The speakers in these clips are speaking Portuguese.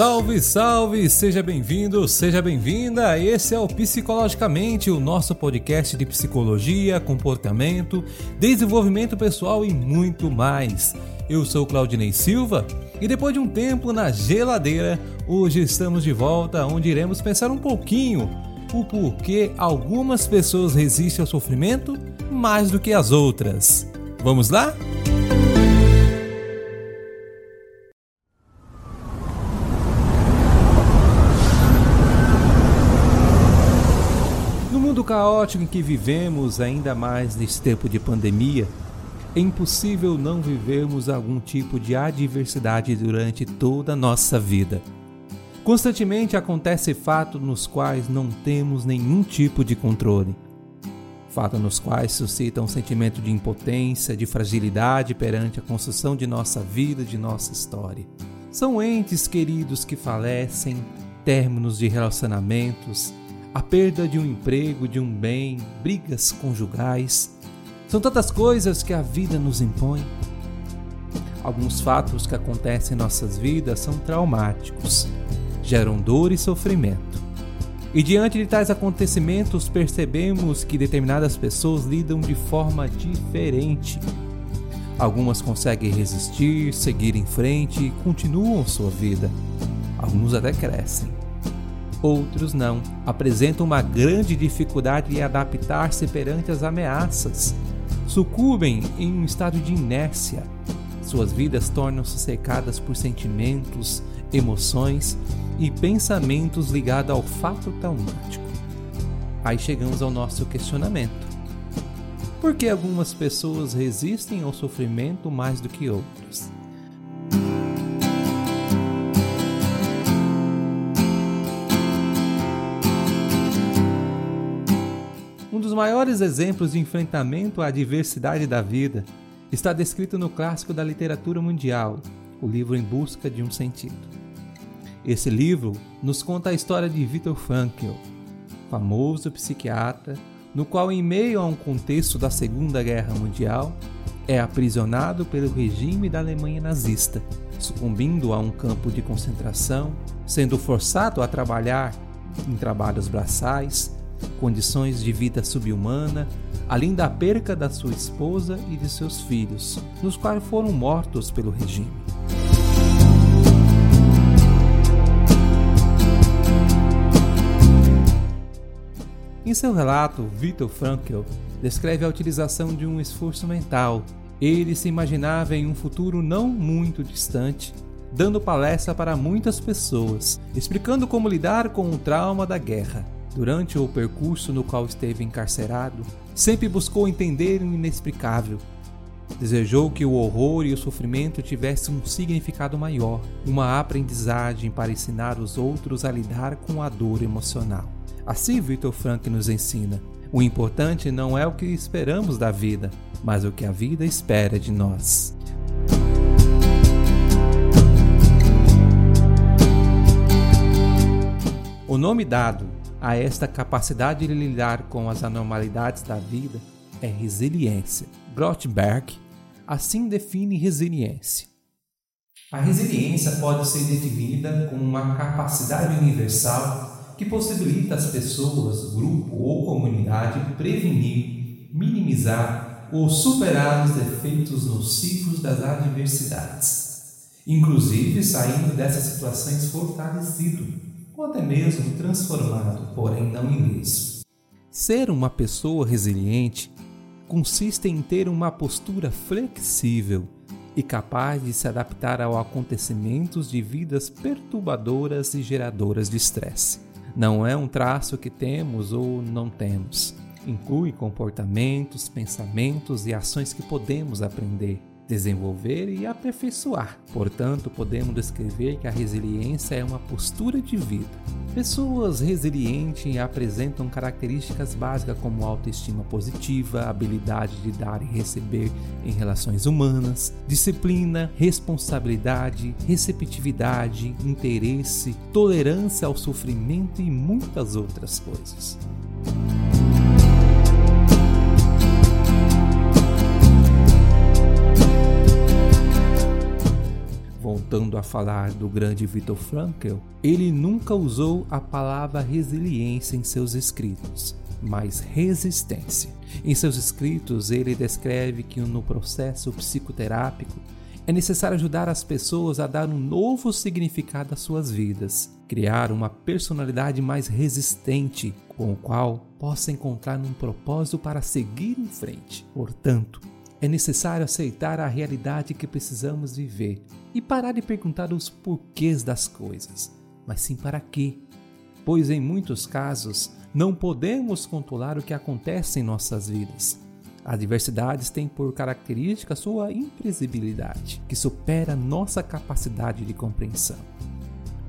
Salve, salve! Seja bem-vindo, seja bem-vinda! Esse é o Psicologicamente, o nosso podcast de psicologia, comportamento, desenvolvimento pessoal e muito mais. Eu sou Claudinei Silva e depois de um tempo na geladeira, hoje estamos de volta onde iremos pensar um pouquinho o porquê algumas pessoas resistem ao sofrimento mais do que as outras. Vamos lá? Caótico em que vivemos, ainda mais nesse tempo de pandemia, é impossível não vivermos algum tipo de adversidade durante toda a nossa vida. Constantemente acontece fatos nos quais não temos nenhum tipo de controle. Fatos nos quais suscitam um sentimento de impotência, de fragilidade perante a construção de nossa vida, de nossa história. São entes queridos que falecem, términos de relacionamentos, a perda de um emprego, de um bem, brigas conjugais. São tantas coisas que a vida nos impõe. Alguns fatos que acontecem em nossas vidas são traumáticos, geram dor e sofrimento. E diante de tais acontecimentos, percebemos que determinadas pessoas lidam de forma diferente. Algumas conseguem resistir, seguir em frente e continuam sua vida. Alguns até crescem outros não. Apresentam uma grande dificuldade em adaptar-se perante as ameaças. Sucumbem em um estado de inércia. Suas vidas tornam-se secadas por sentimentos, emoções e pensamentos ligados ao fato traumático. Aí chegamos ao nosso questionamento. Por que algumas pessoas resistem ao sofrimento mais do que outras? Maiores exemplos de enfrentamento à adversidade da vida está descrito no clássico da literatura mundial, o livro Em Busca de um Sentido. Esse livro nos conta a história de Viktor Frankl, famoso psiquiatra, no qual, em meio a um contexto da Segunda Guerra Mundial, é aprisionado pelo regime da Alemanha nazista, sucumbindo a um campo de concentração, sendo forçado a trabalhar em trabalhos braçais, condições de vida subhumana, além da perca da sua esposa e de seus filhos, nos quais foram mortos pelo regime. Em seu relato, Viktor Frankl descreve a utilização de um esforço mental. Ele se imaginava em um futuro não muito distante, dando palestra para muitas pessoas, explicando como lidar com o trauma da guerra Durante o percurso no qual esteve encarcerado, sempre buscou entender o inexplicável. Desejou que o horror e o sofrimento tivessem um significado maior, uma aprendizagem para ensinar os outros a lidar com a dor emocional. Assim, Victor Frank nos ensina: o importante não é o que esperamos da vida, mas o que a vida espera de nós. O nome dado a esta capacidade de lidar com as anormalidades da vida é resiliência. Grotberg assim define resiliência. A resiliência pode ser definida como uma capacidade universal que possibilita às pessoas, grupo ou comunidade prevenir, minimizar ou superar os efeitos nocivos das adversidades, inclusive saindo dessas situações fortalecido ou até mesmo transformado, porém não ileso. Ser uma pessoa resiliente consiste em ter uma postura flexível e capaz de se adaptar a acontecimentos de vidas perturbadoras e geradoras de estresse. Não é um traço que temos ou não temos. Inclui comportamentos, pensamentos e ações que podemos aprender desenvolver e aperfeiçoar. Portanto, podemos descrever que a resiliência é uma postura de vida. Pessoas resilientes apresentam características básicas como autoestima positiva, habilidade de dar e receber em relações humanas, disciplina, responsabilidade, receptividade, interesse, tolerância ao sofrimento e muitas outras coisas. A falar do grande Viktor Frankl, ele nunca usou a palavra resiliência em seus escritos, mas resistência. Em seus escritos, ele descreve que no processo psicoterápico é necessário ajudar as pessoas a dar um novo significado às suas vidas, criar uma personalidade mais resistente, com o qual possa encontrar um propósito para seguir em frente. Portanto, é necessário aceitar a realidade que precisamos viver e parar de perguntar os porquês das coisas, mas sim para quê. Pois em muitos casos não podemos controlar o que acontece em nossas vidas. As diversidades têm por característica sua imprevisibilidade, que supera nossa capacidade de compreensão.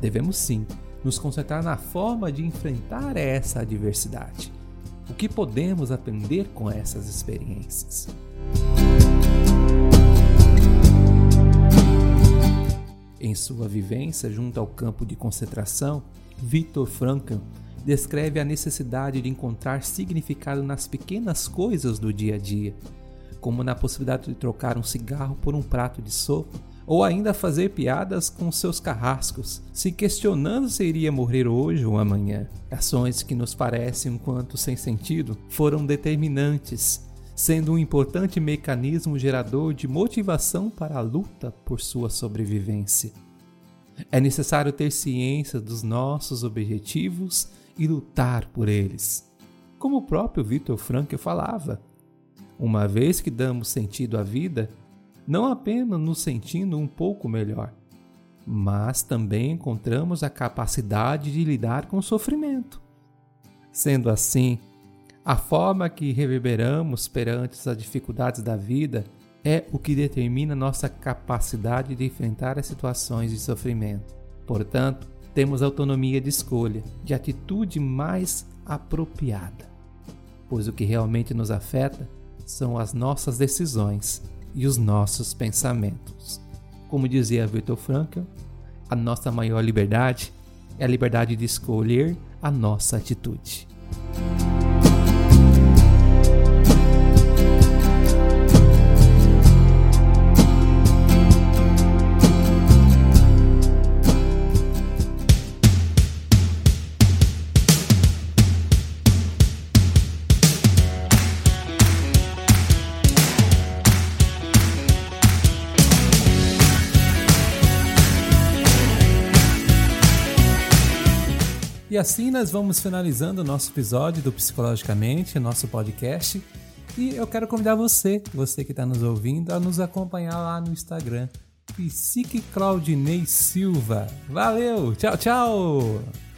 Devemos sim nos concentrar na forma de enfrentar essa adversidade. O que podemos aprender com essas experiências? Em sua vivência junto ao campo de concentração, Viktor Frankl descreve a necessidade de encontrar significado nas pequenas coisas do dia a dia, como na possibilidade de trocar um cigarro por um prato de sopa, ou ainda fazer piadas com seus carrascos, se questionando se iria morrer hoje ou amanhã. Ações que nos parecem um quanto sem sentido foram determinantes sendo um importante mecanismo gerador de motivação para a luta por sua sobrevivência. É necessário ter ciência dos nossos objetivos e lutar por eles. Como o próprio Viktor Frankl falava, uma vez que damos sentido à vida, não apenas nos sentindo um pouco melhor, mas também encontramos a capacidade de lidar com o sofrimento. Sendo assim, a forma que reverberamos perante as dificuldades da vida é o que determina nossa capacidade de enfrentar as situações de sofrimento. Portanto, temos autonomia de escolha, de atitude mais apropriada, pois o que realmente nos afeta são as nossas decisões e os nossos pensamentos. Como dizia Viktor Frankl, a nossa maior liberdade é a liberdade de escolher a nossa atitude. Assim nós vamos finalizando o nosso episódio do Psicologicamente, nosso podcast. E eu quero convidar você, você que está nos ouvindo, a nos acompanhar lá no Instagram. Psique Claudinei Silva. Valeu, tchau, tchau!